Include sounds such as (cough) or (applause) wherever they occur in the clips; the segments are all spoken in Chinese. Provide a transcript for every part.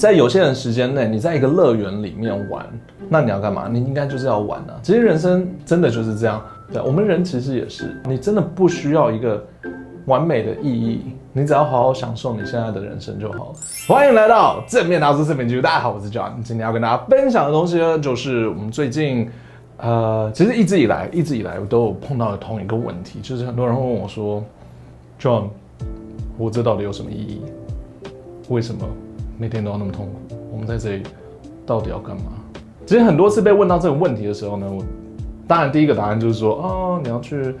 在有限的时间内，你在一个乐园里面玩，那你要干嘛？你应该就是要玩啊。其实人生真的就是这样。对，我们人其实也是，你真的不需要一个完美的意义，你只要好好享受你现在的人生就好了。欢迎来到正面拿出正面记录，大家好，我是 John。今天要跟大家分享的东西呢，就是我们最近，呃，其实一直以来，一直以来我都有碰到的同一个问题，就是很多人会问我说，John，活着到底有什么意义？为什么每天都要那么痛苦？我们在这里到底要干嘛？其实很多次被问到这个问题的时候呢，我。当然，第一个答案就是说，哦，你要去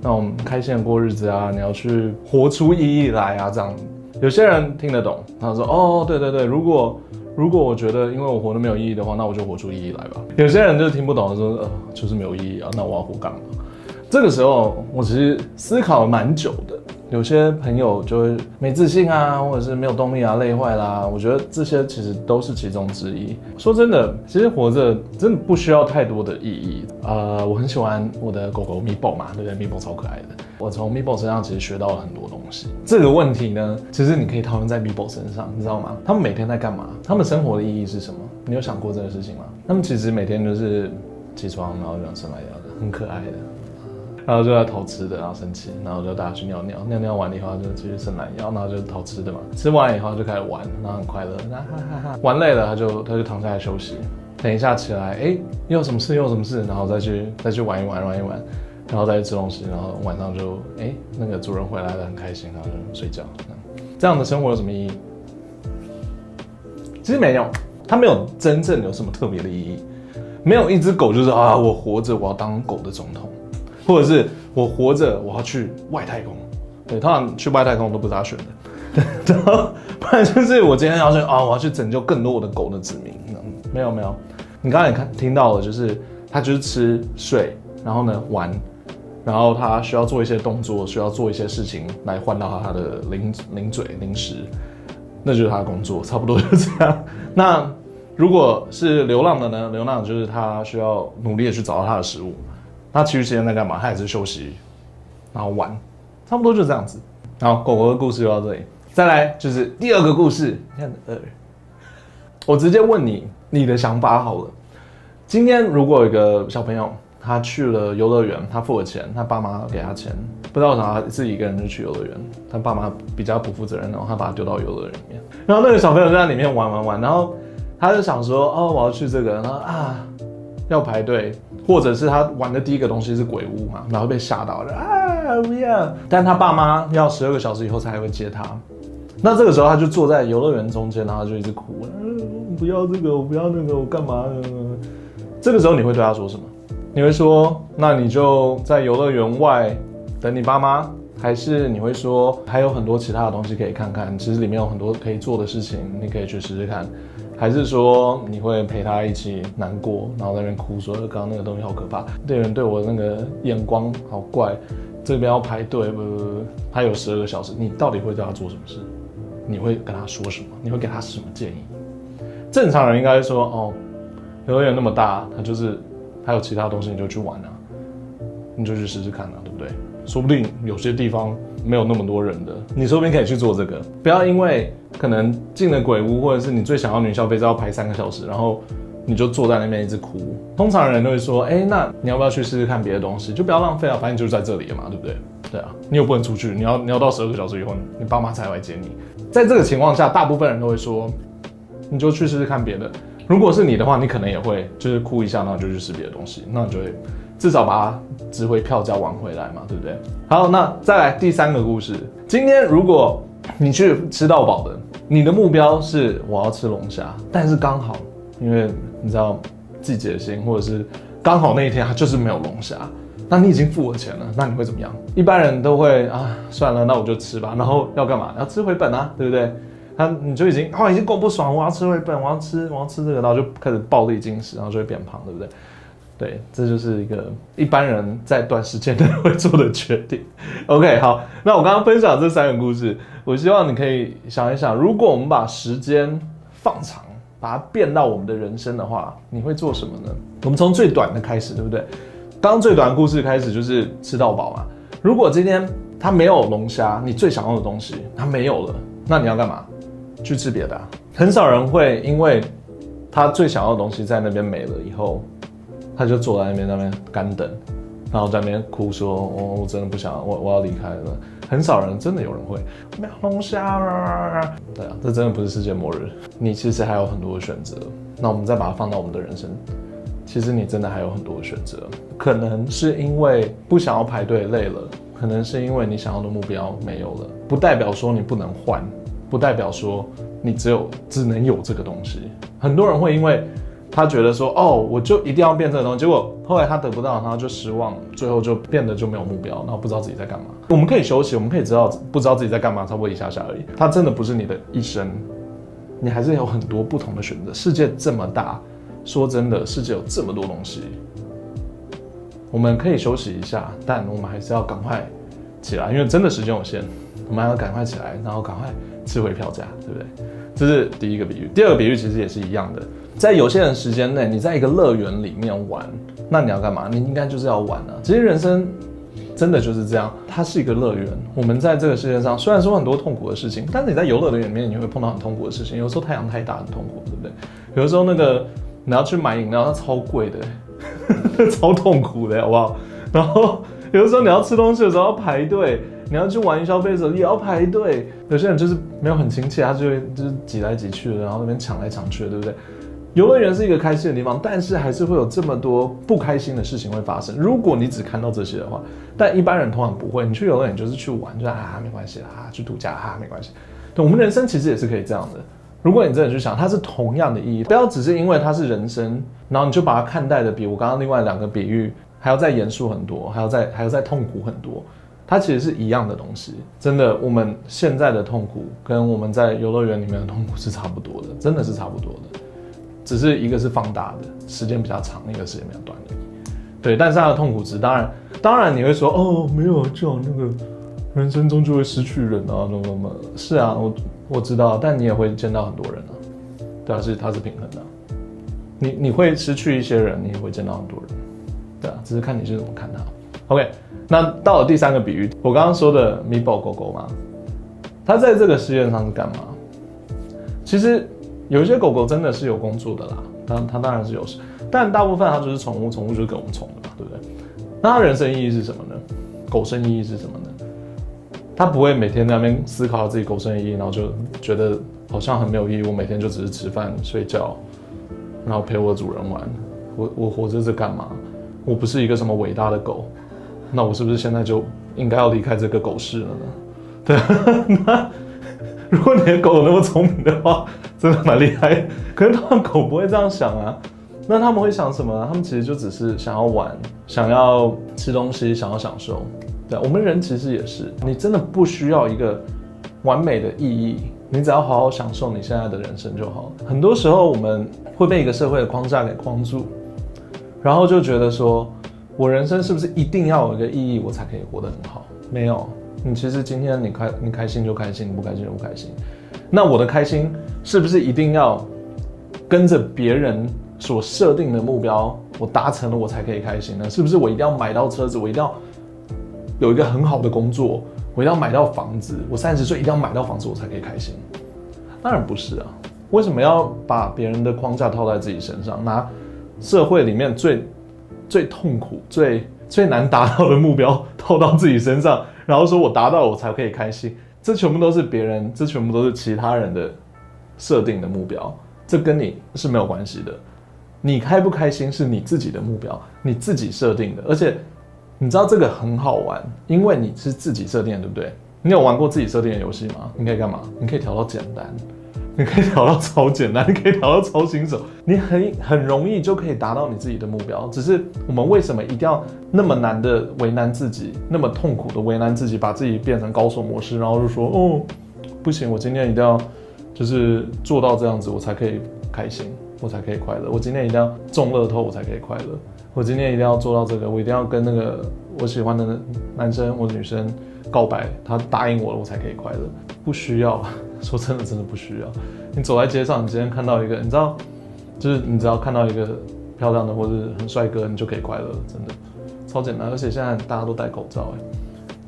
那种开心的过日子啊，你要去活出意义来啊，这样。有些人听得懂，他说，哦，对对对，如果如果我觉得因为我活得没有意义的话，那我就活出意义来吧。有些人就是听不懂，说，呃，就是没有意义啊，那我要活干？这个时候，我其实思考了蛮久的。有些朋友就会没自信啊，或者是没有动力啊，累坏啦。我觉得这些其实都是其中之一。说真的，其实活着真的不需要太多的意义。呃，我很喜欢我的狗狗咪宝嘛，对不对咪宝超可爱的。我从咪宝身上其实学到了很多东西。这个问题呢，其实你可以套用在咪宝身上，你知道吗？他们每天在干嘛？他们生活的意义是什么？你有想过这个事情吗？他们其实每天就是起床，然后这样生来要的，很可爱的。然后就在偷吃的，然后生气，然后就带他去尿尿，尿尿完了以后就继续伸懒腰，然后就偷吃的嘛。吃完以后就开始玩，然后很快乐，哈哈哈。玩累了他就他就躺下来休息，等一下起来，哎，又有什么事又有什么事，然后再去再去玩一玩玩一玩，然后再去吃东西，然后晚上就哎那个主人回来了很开心，然后就睡觉。这样的生活有什么意义？其实没有，它没有真正有什么特别的意义。没有一只狗就是啊，我活着我要当狗的总统。或者是我活着，我要去外太空，对，通常去外太空都不是他选的，对，(laughs) 然后不然就是我今天要去啊、我要去拯救更多我的狗的子民。没有没有，你刚才也看听到了，就是他就是吃睡，然后呢玩，然后他需要做一些动作，需要做一些事情来换到他的零零嘴零食，那就是他的工作，差不多就这样。(laughs) 那如果是流浪的呢？流浪就是他需要努力的去找到他的食物。他其余时间在干嘛？他也是休息，然后玩，差不多就是这样子。好，狗狗的故事就到这里。再来就是第二个故事。你看，呃，我直接问你，你的想法好了。今天如果有一个小朋友，他去了游乐园，他付了钱，他爸妈给他钱，不知道啥他自己一个人就去游乐园，他爸妈比较不负责任，然后他把他丢到游乐园里面，然后那个小朋友在里面玩玩玩，然后他就想说，哦，我要去这个，然后啊。要排队，或者是他玩的第一个东西是鬼屋嘛，然后被吓到了啊不要！但他爸妈要十二个小时以后才会接他，那这个时候他就坐在游乐园中间，然后就一直哭，嗯，不要这个，我不要那个，我干嘛呢？这个时候你会对他说什么？你会说，那你就在游乐园外等你爸妈，还是你会说还有很多其他的东西可以看看？其实里面有很多可以做的事情，你可以去试试看。还是说你会陪他一起难过，然后在那边哭，说刚刚那个东西好可怕，店员对我那个眼光好怪，这边要排队，不不不，他有十二个小时，你到底会对他做什么事？你会跟他说什么？你会给他什么建议？正常人应该说，哦，游乐园那么大，他就是还有其他东西，你就去玩啊，你就去试试看啊，对不对？说不定有些地方没有那么多人的，你说不定可以去做这个。不要因为可能进了鬼屋，或者是你最想要女消费要排三个小时，然后你就坐在那边一直哭。通常人都会说，哎，那你要不要去试试看别的东西？就不要浪费啊，反正就是在这里嘛，对不对？对啊，你又不能出去，你要你要到十二个小时以后，你爸妈才来接你。在这个情况下，大部分人都会说，你就去试试看别的。如果是你的话，你可能也会就是哭一下，然后就去试别的东西，那你就会。至少把它值回票价玩回来嘛，对不对？好，那再来第三个故事。今天如果你去吃到饱的，你的目标是我要吃龙虾，但是刚好因为你知道季节性，或者是刚好那一天它就是没有龙虾，那你已经付了钱了，那你会怎么样？一般人都会啊，算了，那我就吃吧。然后要干嘛？要吃回本啊，对不对？他你就已经哦，已经够不爽，我要吃回本，我要吃，我要吃这个，然后就开始暴力进食，然后就会变胖，对不对？对，这就是一个一般人在短时间内 (laughs) 会做的决定。OK，好，那我刚刚分享这三个故事，我希望你可以想一想，如果我们把时间放长，把它变到我们的人生的话，你会做什么呢？我们从最短的开始，对不对？刚最短的故事开始就是吃到饱嘛。如果今天它没有龙虾，你最想要的东西它没有了，那你要干嘛？去吃别的。很少人会因为他最想要的东西在那边没了以后，他就坐在那边那边干等，然后在那边哭说：“哦，我真的不想，我我要离开了。”很少人真的有人会没有龙虾啊，对啊，这真的不是世界末日。你其实还有很多的选择。那我们再把它放到我们的人生，其实你真的还有很多的选择。可能是因为不想要排队累了，可能是因为你想要的目标没有了，不代表说你不能换，不代表说你只有只能有这个东西。很多人会因为。他觉得说，哦，我就一定要变这个东西，结果后来他得不到，然后就失望，最后就变得就没有目标，然后不知道自己在干嘛。我们可以休息，我们可以知道不知道自己在干嘛，差不多一下下而已。它真的不是你的一生，你还是有很多不同的选择。世界这么大，说真的，世界有这么多东西，我们可以休息一下，但我们还是要赶快起来，因为真的时间有限，我们还要赶快起来，然后赶快吃回票价，对不对？这是第一个比喻。第二个比喻其实也是一样的。在有限的时间内，你在一个乐园里面玩，那你要干嘛？你应该就是要玩啊！其实人生真的就是这样，它是一个乐园。我们在这个世界上，虽然说很多痛苦的事情，但是你在游乐园里面，你会碰到很痛苦的事情。有时候太阳太大，很痛苦，对不对？有的时候那个你要去买饮料，它超贵的，(laughs) 超痛苦的，好不好？然后有的时候你要吃东西的时候要排队，你要去玩消费者也要排队。有些人就是没有很亲切，他就就是挤来挤去的，然后那边抢来抢去的，对不对？游乐园是一个开心的地方，但是还是会有这么多不开心的事情会发生。如果你只看到这些的话，但一般人通常不会。你去游乐园就是去玩，就啊没关系啦，去度假啊没关系。对，我们人生其实也是可以这样的。如果你真的去想，它是同样的意义，不要只是因为它是人生，然后你就把它看待的比我刚刚另外两个比喻还要再严肃很多，还要再还要再痛苦很多。它其实是一样的东西。真的，我们现在的痛苦跟我们在游乐园里面的痛苦是差不多的，真的是差不多的。只是一个是放大的，时间比较长，一个时间比较短的。对，但是他的痛苦值，当然，当然你会说，哦，没有这样，那个人生中就会失去人啊，那么那么，是啊，我我知道，但你也会见到很多人啊，对啊，是它是平衡的，你你会失去一些人，你也会见到很多人，对啊，只是看你是怎么看它。OK，那到了第三个比喻，我刚刚说的米宝狗狗嘛，它在这个世界上是干嘛？其实。有一些狗狗真的是有工作的啦，它它当然是有事，但大部分它就是宠物，宠物就是给我们宠的嘛，对不对？那它人生意义是什么呢？狗生意义是什么呢？它不会每天在那边思考自己狗生意义，然后就觉得好像很没有意义。我每天就只是吃饭睡觉，然后陪我主人玩。我我活着是干嘛？我不是一个什么伟大的狗，那我是不是现在就应该要离开这个狗市了呢？(laughs) 对，那。如果你的狗有那么聪明的话，真的蛮厉害。可是他们狗不会这样想啊，那他们会想什么呢？他们其实就只是想要玩，想要吃东西，想要享受。对，我们人其实也是，你真的不需要一个完美的意义，你只要好好享受你现在的人生就好。很多时候我们会被一个社会的框架给框住，然后就觉得说，我人生是不是一定要有一个意义，我才可以活得很好？没有。你其实今天你开你开心就开心，你不开心就不开心。那我的开心是不是一定要跟着别人所设定的目标，我达成了我才可以开心呢？是不是我一定要买到车子，我一定要有一个很好的工作，我一定要买到房子，我三十岁一定要买到房子我才可以开心？当然不是啊！为什么要把别人的框架套在自己身上，拿社会里面最最痛苦、最最难达到的目标套到自己身上？(laughs) 然后说我达到了，我才可以开心。这全部都是别人，这全部都是其他人的设定的目标，这跟你是没有关系的。你开不开心是你自己的目标，你自己设定的。而且你知道这个很好玩，因为你是自己设定的，对不对？你有玩过自己设定的游戏吗？你可以干嘛？你可以调到简单。你可以调到超简单，你可以调到超新手，你很很容易就可以达到你自己的目标。只是我们为什么一定要那么难的为难自己，那么痛苦的为难自己，把自己变成高手模式，然后就说哦，不行，我今天一定要就是做到这样子，我才可以开心，我才可以快乐。我今天一定要中乐透，我才可以快乐。我今天一定要做到这个，我一定要跟那个我喜欢的男生或者女生告白，他答应我了，我才可以快乐。不需要。(laughs) 说真的，真的不需要。你走在街上，你今天看到一个，你知道，就是你只要看到一个漂亮的或者很帅哥，你就可以快乐，真的超简单。而且现在大家都戴口罩，哎，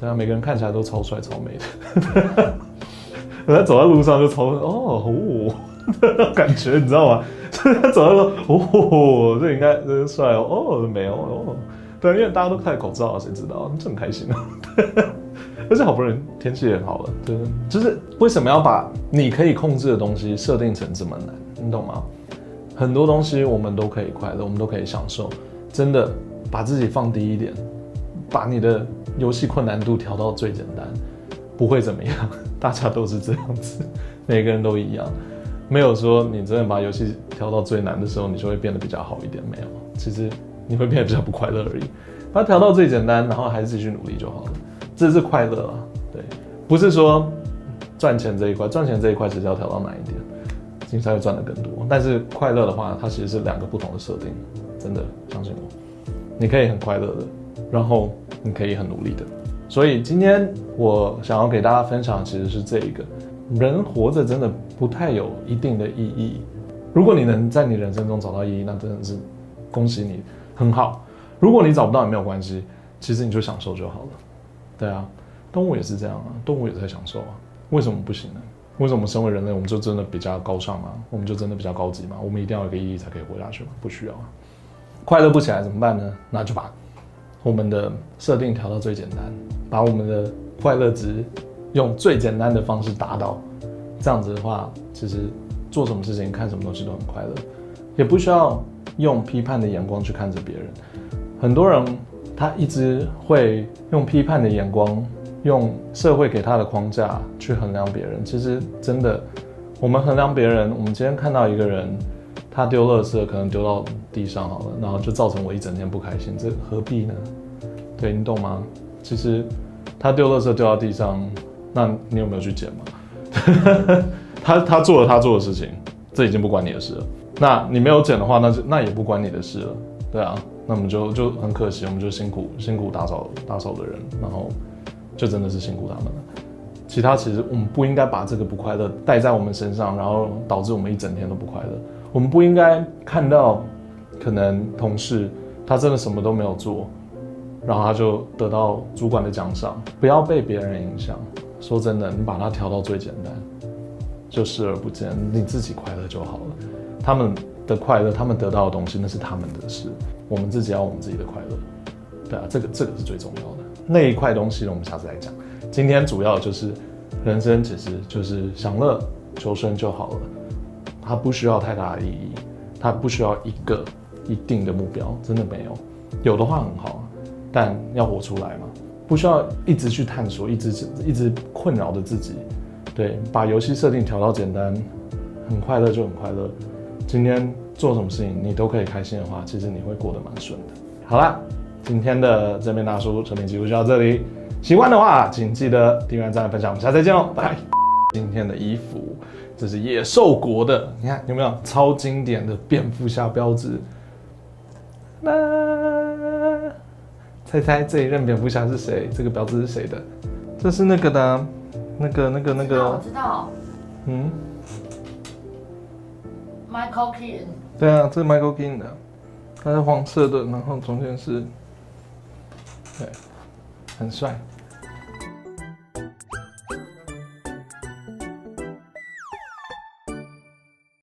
对啊，每个人看起来都超帅超美的。(laughs) 我在走在路上就超哦，哦 (laughs) 感觉，你知道吗？他走到说：“哦，这应该真帅哦。”哦，没有哦，对，因为大家都戴口罩，谁知道？就很开心啊。而且好不容易天气也好了，对，就是为什么要把你可以控制的东西设定成这么难？你懂吗？很多东西我们都可以快乐，我们都可以享受。真的把自己放低一点，把你的游戏困难度调到最简单，不会怎么样。大家都是这样子，每个人都一样，没有说你真的把游戏调到最难的时候，你就会变得比较好一点。没有，其实你会变得比较不快乐而已。把它调到最简单，然后还是继续努力就好了。这是快乐啊，对，不是说赚钱这一块，赚钱这一块其实要调到哪一点，你才会赚得更多。但是快乐的话，它其实是两个不同的设定，真的相信我，你可以很快乐的，然后你可以很努力的。所以今天我想要给大家分享其实是这一个，人活着真的不太有一定的意义。如果你能在你人生中找到意义，那真的是恭喜你，很好。如果你找不到也没有关系，其实你就享受就好了。对啊，动物也是这样啊，动物也在享受啊，为什么不行呢？为什么我们身为人类，我们就真的比较高尚吗？我们就真的比较高级吗？我们一定要有个意义才可以活下去吗？不需要啊。快乐不起来怎么办呢？那就把我们的设定调到最简单，把我们的快乐值用最简单的方式达到。这样子的话，其实做什么事情、看什么东西都很快乐，也不需要用批判的眼光去看着别人。很多人。他一直会用批判的眼光，用社会给他的框架去衡量别人。其实真的，我们衡量别人，我们今天看到一个人，他丢垃圾可能丢到地上好了，然后就造成我一整天不开心，这何必呢？对，你懂吗？其实他丢垃圾丢到地上，那你有没有去捡嘛？(laughs) 他他做了他做的事情，这已经不关你的事了。那你没有捡的话，那就那也不关你的事了。对啊。那我们就就很可惜，我们就辛苦辛苦打扫打扫的人，然后就真的是辛苦他们了。其他其实我们不应该把这个不快乐带在我们身上，然后导致我们一整天都不快乐。我们不应该看到可能同事他真的什么都没有做，然后他就得到主管的奖赏。不要被别人影响。说真的，你把它调到最简单，就视而不见，你自己快乐就好了。他们的快乐，他们得到的东西，那是他们的事。我们自己要我们自己的快乐，对啊，这个这个是最重要的那一块东西呢，我们下次来讲。今天主要就是人生其实就是享乐求生就好了，它不需要太大的意义，它不需要一个一定的目标，真的没有。有的话很好，但要活出来嘛，不需要一直去探索，一直一直困扰着自己。对，把游戏设定调到简单，很快乐就很快乐。今天。做什么事情你都可以开心的话，其实你会过得蛮顺的。好啦，今天的正面大叔成品记录就到这里。喜欢的话，请记得订阅、赞、分享。我们下次再见哦，拜拜。今天的衣服，这是野兽国的，你看有没有超经典的蝙蝠侠标志？那猜猜这一任蝙蝠侠是谁？这个标志是谁的？这是那个的，那个、那个、那个。我知道。嗯。Michael kean。对啊，这是 Michael kean 的，它是黄色的，然后中间是，对，很帅。